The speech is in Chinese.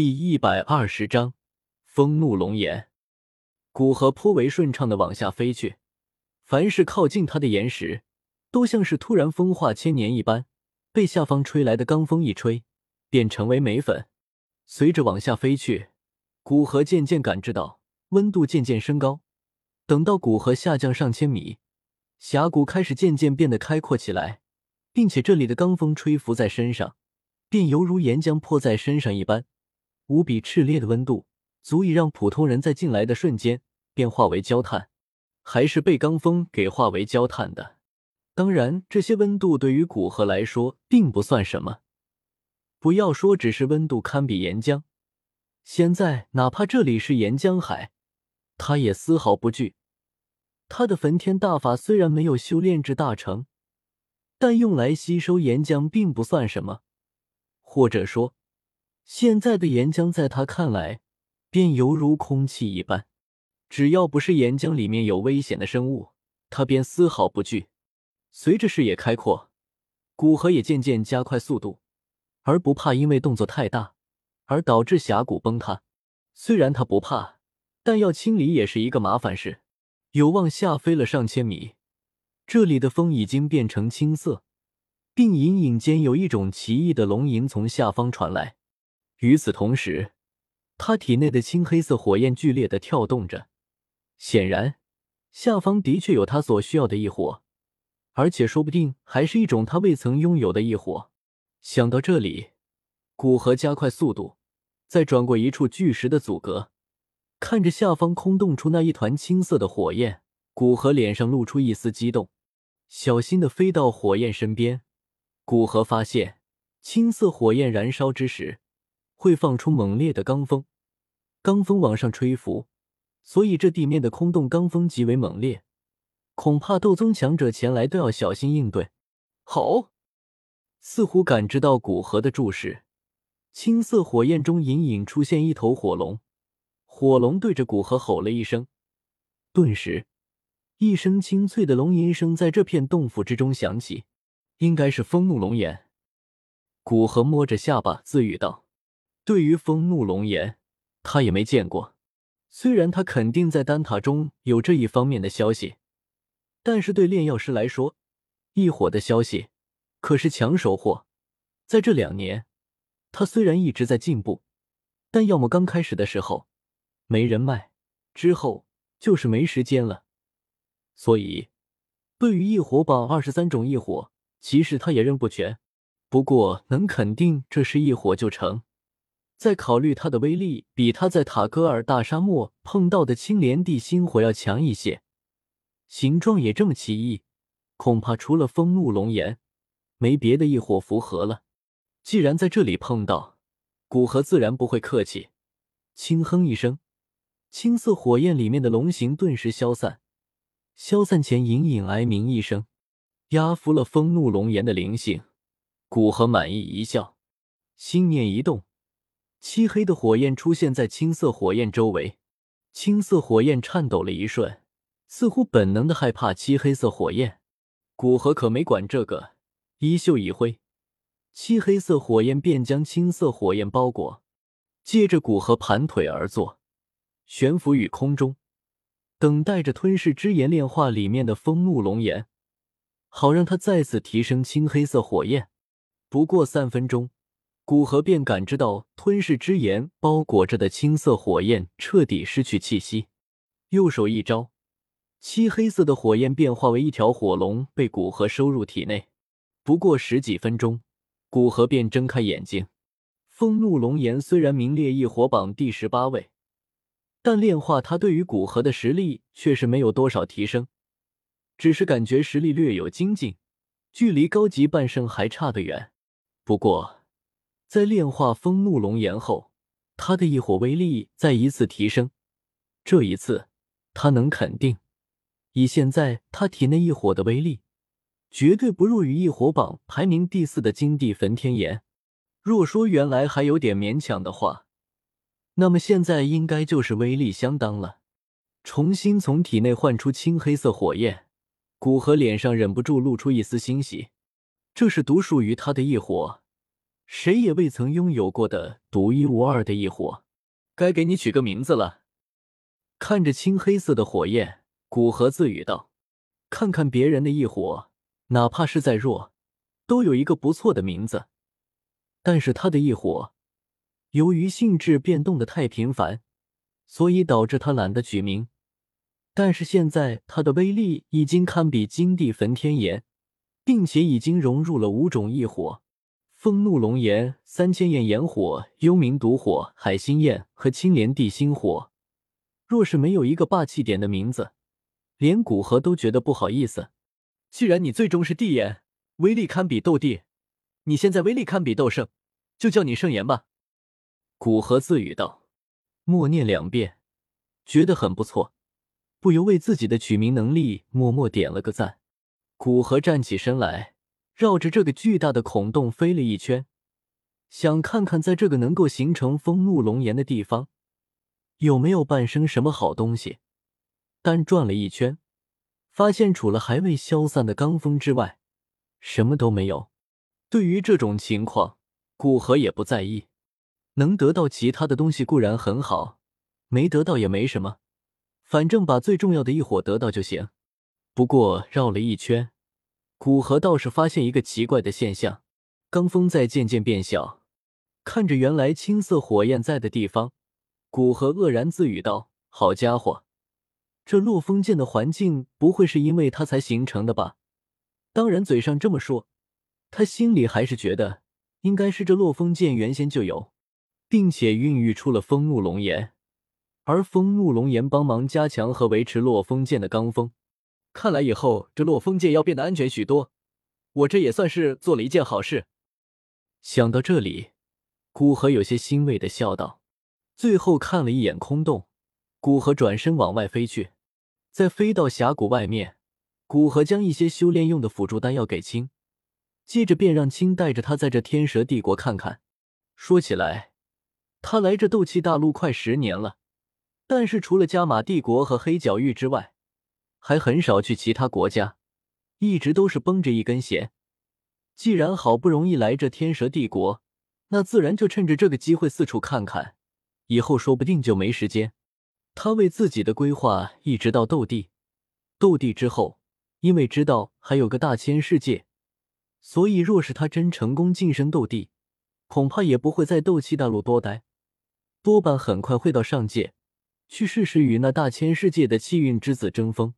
第一百二十章，风怒龙岩。古河颇为顺畅的往下飞去，凡是靠近它的岩石，都像是突然风化千年一般，被下方吹来的罡风一吹，便成为煤粉。随着往下飞去，古河渐渐感知到温度渐渐升高。等到古河下降上千米，峡谷开始渐渐变得开阔起来，并且这里的罡风吹拂在身上，便犹如岩浆泼在身上一般。无比炽烈的温度，足以让普通人在进来的瞬间便化为焦炭，还是被罡风给化为焦炭的。当然，这些温度对于古河来说并不算什么。不要说只是温度堪比岩浆，现在哪怕这里是岩浆海，他也丝毫不惧。他的焚天大法虽然没有修炼至大成，但用来吸收岩浆并不算什么，或者说。现在的岩浆在他看来，便犹如空气一般。只要不是岩浆里面有危险的生物，他便丝毫不惧。随着视野开阔，古河也渐渐加快速度，而不怕因为动作太大而导致峡谷崩塌。虽然他不怕，但要清理也是一个麻烦事。有望下飞了上千米，这里的风已经变成青色，并隐隐间有一种奇异的龙吟从下方传来。与此同时，他体内的青黑色火焰剧烈的跳动着，显然下方的确有他所需要的异火，而且说不定还是一种他未曾拥有的异火。想到这里，古河加快速度，再转过一处巨石的阻隔，看着下方空洞出那一团青色的火焰，古河脸上露出一丝激动，小心的飞到火焰身边。古河发现，青色火焰燃烧之时。会放出猛烈的罡风，罡风往上吹拂，所以这地面的空洞罡风极为猛烈，恐怕斗宗强者前来都要小心应对。好，似乎感知到古河的注视，青色火焰中隐隐出现一头火龙，火龙对着古河吼了一声，顿时一声清脆的龙吟声在这片洞府之中响起，应该是风怒龙炎。古河摸着下巴自语道。对于风怒龙炎，他也没见过。虽然他肯定在丹塔中有这一方面的消息，但是对炼药师来说，异火的消息可是抢手货。在这两年，他虽然一直在进步，但要么刚开始的时候没人脉，之后就是没时间了。所以，对于异火榜二十三种异火，其实他也认不全。不过能肯定这是异火就成。再考虑它的威力，比他在塔戈尔大沙漠碰到的青莲地心火要强一些，形状也这么奇异，恐怕除了风怒龙炎，没别的异火符合了。既然在这里碰到，古河自然不会客气，轻哼一声，青色火焰里面的龙形顿时消散，消散前隐隐哀鸣一声，压服了风怒龙炎的灵性。古河满意一笑，心念一动。漆黑的火焰出现在青色火焰周围，青色火焰颤抖了一瞬，似乎本能的害怕漆黑色火焰。古河可没管这个，衣袖一挥，漆黑色火焰便将青色火焰包裹。接着，古河盘腿而坐，悬浮于空中，等待着吞噬之炎炼化里面的风怒龙炎，好让他再次提升青黑色火焰。不过三分钟。古河便感知到吞噬之炎包裹着的青色火焰彻底失去气息，右手一招，漆黑色的火焰变化为一条火龙，被古河收入体内。不过十几分钟，古河便睁开眼睛。风怒龙炎虽然名列异火榜第十八位，但炼化它对于古河的实力却是没有多少提升，只是感觉实力略有精进，距离高级半圣还差得远。不过。在炼化风怒龙炎后，他的异火威力再一次提升。这一次，他能肯定，以现在他体内异火的威力，绝对不弱于异火榜排名第四的金地焚天炎。若说原来还有点勉强的话，那么现在应该就是威力相当了。重新从体内唤出青黑色火焰，古河脸上忍不住露出一丝欣喜。这是独属于他的异火。谁也未曾拥有过的独一无二的异火。该给你取个名字了。看着青黑色的火焰，古河自语道：“看看别人的异火，哪怕是再弱，都有一个不错的名字。但是他的异火，由于性质变动的太频繁，所以导致他懒得取名。但是现在他的威力已经堪比金地焚天炎，并且已经融入了五种异火。”风怒龙炎、三千焰炎火、幽冥毒火、海心焰和青莲地心火，若是没有一个霸气点的名字，连古河都觉得不好意思。既然你最终是地炎，威力堪比斗帝，你现在威力堪比斗圣，就叫你圣炎吧。古河自语道，默念两遍，觉得很不错，不由为自己的取名能力默默点了个赞。古河站起身来。绕着这个巨大的孔洞飞了一圈，想看看在这个能够形成风怒龙岩的地方有没有伴生什么好东西。但转了一圈，发现除了还未消散的罡风之外，什么都没有。对于这种情况，古河也不在意，能得到其他的东西固然很好，没得到也没什么，反正把最重要的一伙得到就行。不过绕了一圈。古河倒是发现一个奇怪的现象：罡风在渐渐变小。看着原来青色火焰在的地方，古河愕然自语道：“好家伙，这落风剑的环境不会是因为它才形成的吧？”当然，嘴上这么说，他心里还是觉得应该是这落风剑原先就有，并且孕育出了风怒龙炎，而风怒龙炎帮忙加强和维持落风剑的罡风。看来以后这落风剑要变得安全许多，我这也算是做了一件好事。想到这里，古河有些欣慰的笑道。最后看了一眼空洞，古河转身往外飞去。在飞到峡谷外面，古河将一些修炼用的辅助丹药给青，接着便让青带着他在这天蛇帝国看看。说起来，他来这斗气大陆快十年了，但是除了加玛帝国和黑角域之外，还很少去其他国家，一直都是绷着一根弦。既然好不容易来这天蛇帝国，那自然就趁着这个机会四处看看。以后说不定就没时间。他为自己的规划一直到斗帝，斗帝之后，因为知道还有个大千世界，所以若是他真成功晋升斗帝，恐怕也不会在斗气大陆多待，多半很快会到上界。去试试与那大千世界的气运之子争锋。